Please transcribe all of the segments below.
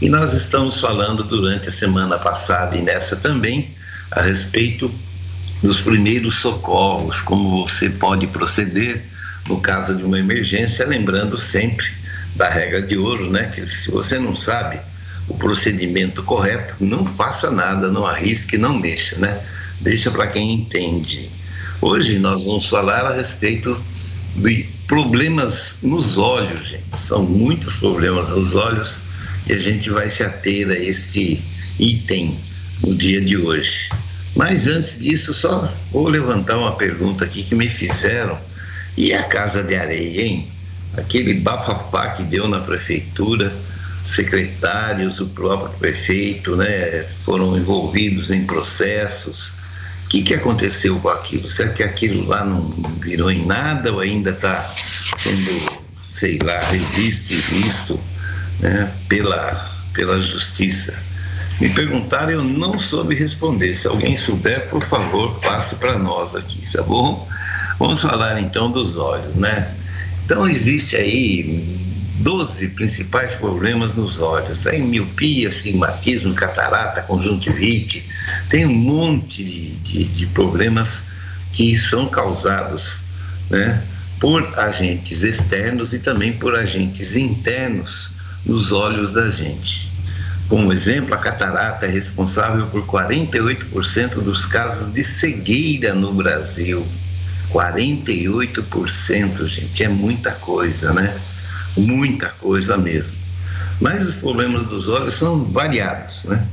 E nós estamos falando durante a semana passada e nessa também a respeito dos primeiros socorros, como você pode proceder no caso de uma emergência, lembrando sempre da regra de ouro, né? Que se você não sabe o procedimento correto, não faça nada, não arrisque, não mexa, né? Deixa para quem entende. Hoje nós vamos falar a respeito de problemas nos olhos, gente. São muitos problemas nos olhos e a gente vai se ater a esse item no dia de hoje. Mas antes disso, só vou levantar uma pergunta aqui que me fizeram. E a Casa de Areia, hein? Aquele bafafá que deu na prefeitura, secretários, o próprio prefeito, né, foram envolvidos em processos. O que, que aconteceu com aquilo? Será que aquilo lá não virou em nada ou ainda está sendo, sei lá, revisto e visto né, pela, pela justiça? Me perguntaram, eu não soube responder. Se alguém souber, por favor, passe para nós aqui, tá bom? Vamos falar então dos olhos, né? Então existe aí 12 principais problemas nos olhos. Tem miopia, astigmatismo, catarata, conjuntivite, tem um monte de, de, de problemas que são causados né, por agentes externos e também por agentes internos nos olhos da gente. Como exemplo, a catarata é responsável por 48% dos casos de cegueira no Brasil. 48%, gente, é muita coisa, né? Muita coisa mesmo. Mas os problemas dos olhos são variados, né?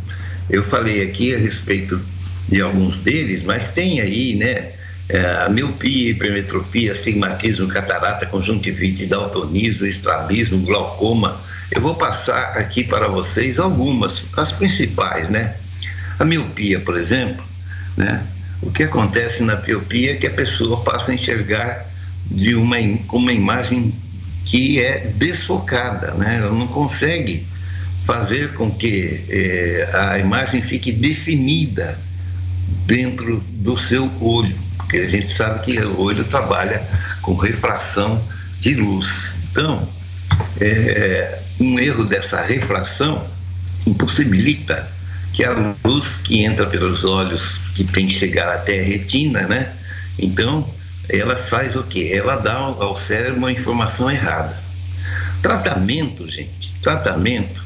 Eu falei aqui a respeito de alguns deles, mas tem aí, né? É, a miopia, hipermetropia, astigmatismo, catarata, conjuntivite, daltonismo, estrabismo, glaucoma, eu vou passar aqui para vocês algumas, as principais, né? A miopia, por exemplo, né? O que acontece na miopia é que a pessoa passa a enxergar de uma, uma imagem que é desfocada, né? Ela não consegue fazer com que eh, a imagem fique definida dentro do seu olho, porque a gente sabe que o olho trabalha com refração de luz. Então, é, um erro dessa refração impossibilita que a luz que entra pelos olhos, que tem que chegar até a retina, né? Então, ela faz o quê? Ela dá ao cérebro uma informação errada. Tratamento, gente, tratamento,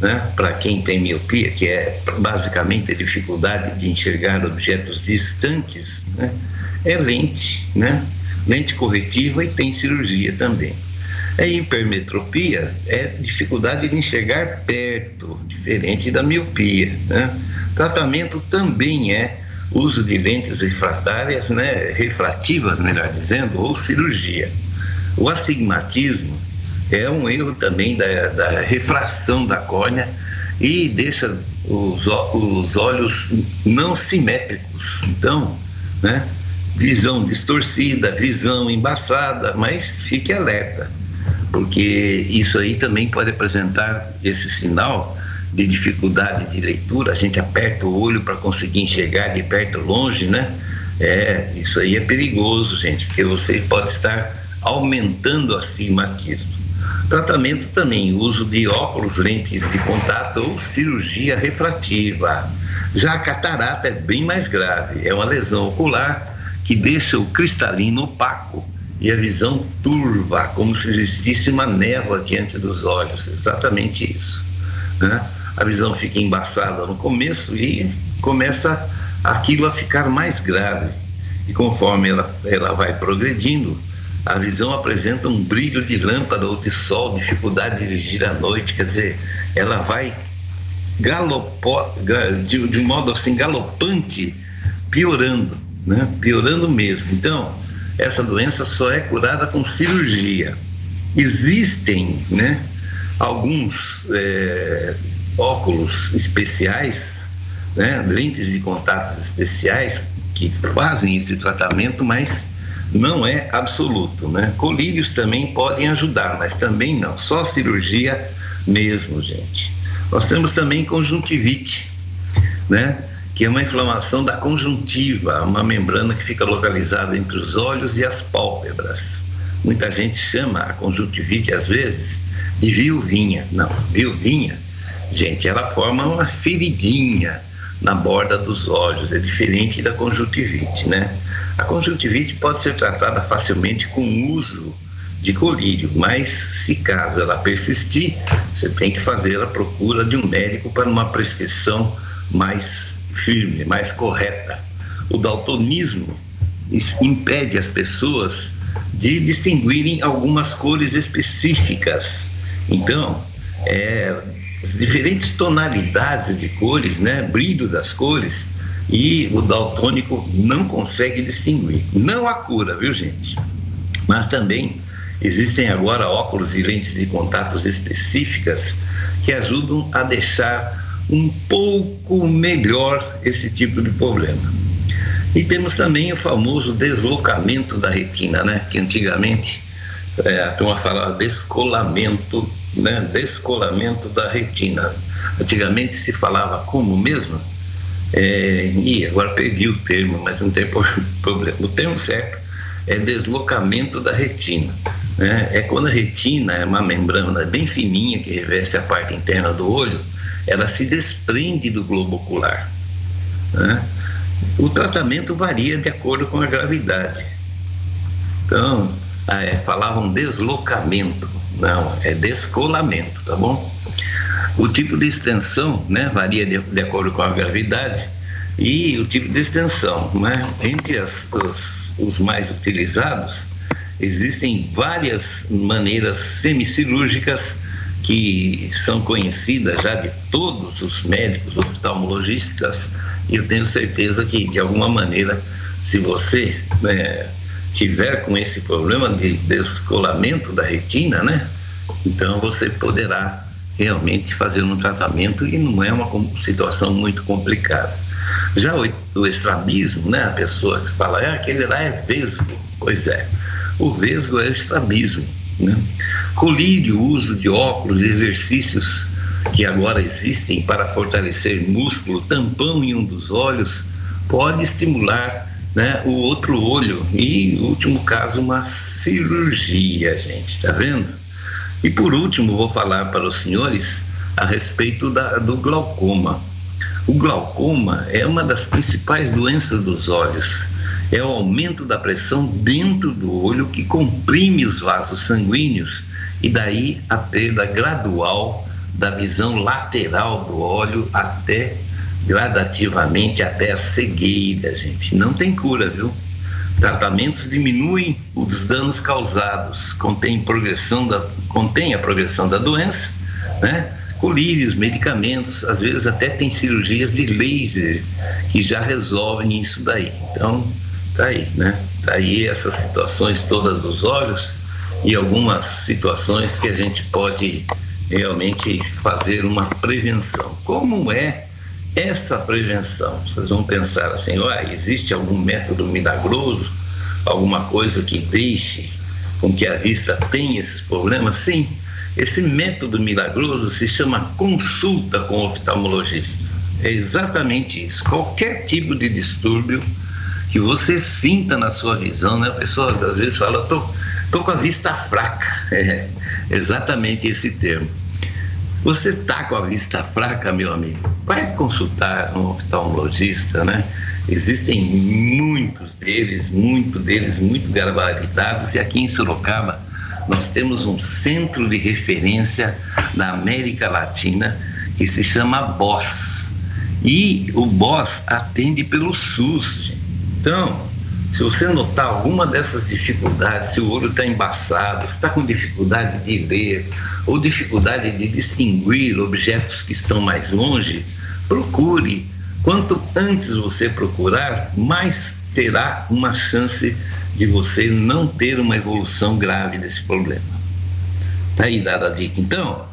né? Para quem tem miopia, que é basicamente a dificuldade de enxergar objetos distantes, né? É lente, né? Lente corretiva e tem cirurgia também. A hipermetropia é dificuldade de enxergar perto, diferente da miopia. Né? Tratamento também é uso de lentes refratárias, né, refrativas, melhor dizendo, ou cirurgia. O astigmatismo é um erro também da, da refração da córnea e deixa os, os olhos não simétricos. Então, né, visão distorcida, visão embaçada, mas fique alerta porque isso aí também pode apresentar esse sinal de dificuldade de leitura, a gente aperta o olho para conseguir enxergar de perto longe, né? É, isso aí é perigoso, gente, porque você pode estar aumentando o astigmatismo. Tratamento também, uso de óculos, lentes de contato ou cirurgia refrativa. Já a catarata é bem mais grave, é uma lesão ocular que deixa o cristalino opaco e a visão turva, como se existisse uma névoa diante dos olhos, exatamente isso. Né? A visão fica embaçada no começo e começa aquilo a ficar mais grave. E conforme ela, ela vai progredindo, a visão apresenta um brilho de lâmpada ou de sol, dificuldade de dirigir à noite, quer dizer, ela vai galopó, de, de modo assim galopante, piorando, né? piorando mesmo. Então, essa doença só é curada com cirurgia. Existem, né, alguns é, óculos especiais, né, lentes de contatos especiais que fazem esse tratamento, mas não é absoluto, né? Colírios também podem ajudar, mas também não, só cirurgia mesmo, gente. Nós temos também conjuntivite, né? Que é uma inflamação da conjuntiva, uma membrana que fica localizada entre os olhos e as pálpebras. Muita gente chama a conjuntivite, às vezes, de viuvinha. Não, viuvinha gente, ela forma uma feridinha na borda dos olhos, é diferente da conjuntivite, né? A conjuntivite pode ser tratada facilmente com o uso de colírio, mas se caso ela persistir, você tem que fazer a procura de um médico para uma prescrição mais firme, mais correta. O daltonismo impede as pessoas de distinguirem algumas cores específicas. Então, é, as diferentes tonalidades de cores, né, brilho das cores, e o daltônico não consegue distinguir. Não há cura, viu, gente? Mas também existem agora óculos e lentes de contatos específicas que ajudam a deixar um pouco melhor esse tipo de problema. E temos também o famoso deslocamento da retina, né? Que antigamente é, a turma falava descolamento, né? Descolamento da retina. Antigamente se falava como mesmo? É, e agora perdi o termo, mas não tem problema. O termo certo é deslocamento da retina. Né? É quando a retina é uma membrana bem fininha que reveste a parte interna do olho, ela se desprende do globo ocular. Né? O tratamento varia de acordo com a gravidade. Então, é, falavam deslocamento, não, é descolamento, tá bom? O tipo de extensão né, varia de, de acordo com a gravidade e o tipo de extensão. Né? Entre as, os, os mais utilizados, existem várias maneiras semicirúrgicas que são conhecidas já de todos os médicos oftalmologistas e eu tenho certeza que de alguma maneira se você né, tiver com esse problema de descolamento da retina, né, então você poderá realmente fazer um tratamento e não é uma situação muito complicada. Já o, o estrabismo, né, a pessoa que fala, é aquele lá é vesgo, pois é, o vesgo é o estrabismo né? Colírio, uso de óculos, exercícios que agora existem para fortalecer músculo, tampão em um dos olhos, pode estimular né, o outro olho e, último caso, uma cirurgia, gente, tá vendo? E por último, vou falar para os senhores a respeito da, do glaucoma. O glaucoma é uma das principais doenças dos olhos é o aumento da pressão dentro do olho que comprime os vasos sanguíneos e daí a perda gradual da visão lateral do olho até gradativamente até a cegueira, gente. Não tem cura, viu? Tratamentos diminuem os danos causados, contém progressão da contém a progressão da doença, né? Colírios, medicamentos, às vezes até tem cirurgias de laser que já resolvem isso daí. Então, Tá aí, né? Tá aí essas situações todas dos olhos e algumas situações que a gente pode realmente fazer uma prevenção. Como é essa prevenção? Vocês vão pensar assim, ah, existe algum método milagroso, alguma coisa que deixe com que a vista tenha esses problemas? Sim, esse método milagroso se chama consulta com o oftalmologista. É exatamente isso. Qualquer tipo de distúrbio que você sinta na sua visão, né? Pessoas às vezes falam, tô, tô com a vista fraca. É exatamente esse termo. Você tá com a vista fraca, meu amigo? Vai consultar um oftalmologista, né? Existem muitos deles, muito deles, muito gabaritados, e aqui em Sorocaba nós temos um centro de referência da América Latina que se chama BOS. E o BOS atende pelo SUS, gente. Então, se você notar alguma dessas dificuldades, se o olho está embaçado, está com dificuldade de ler ou dificuldade de distinguir objetos que estão mais longe, procure. Quanto antes você procurar, mais terá uma chance de você não ter uma evolução grave desse problema. Tá aí dada a dica, então?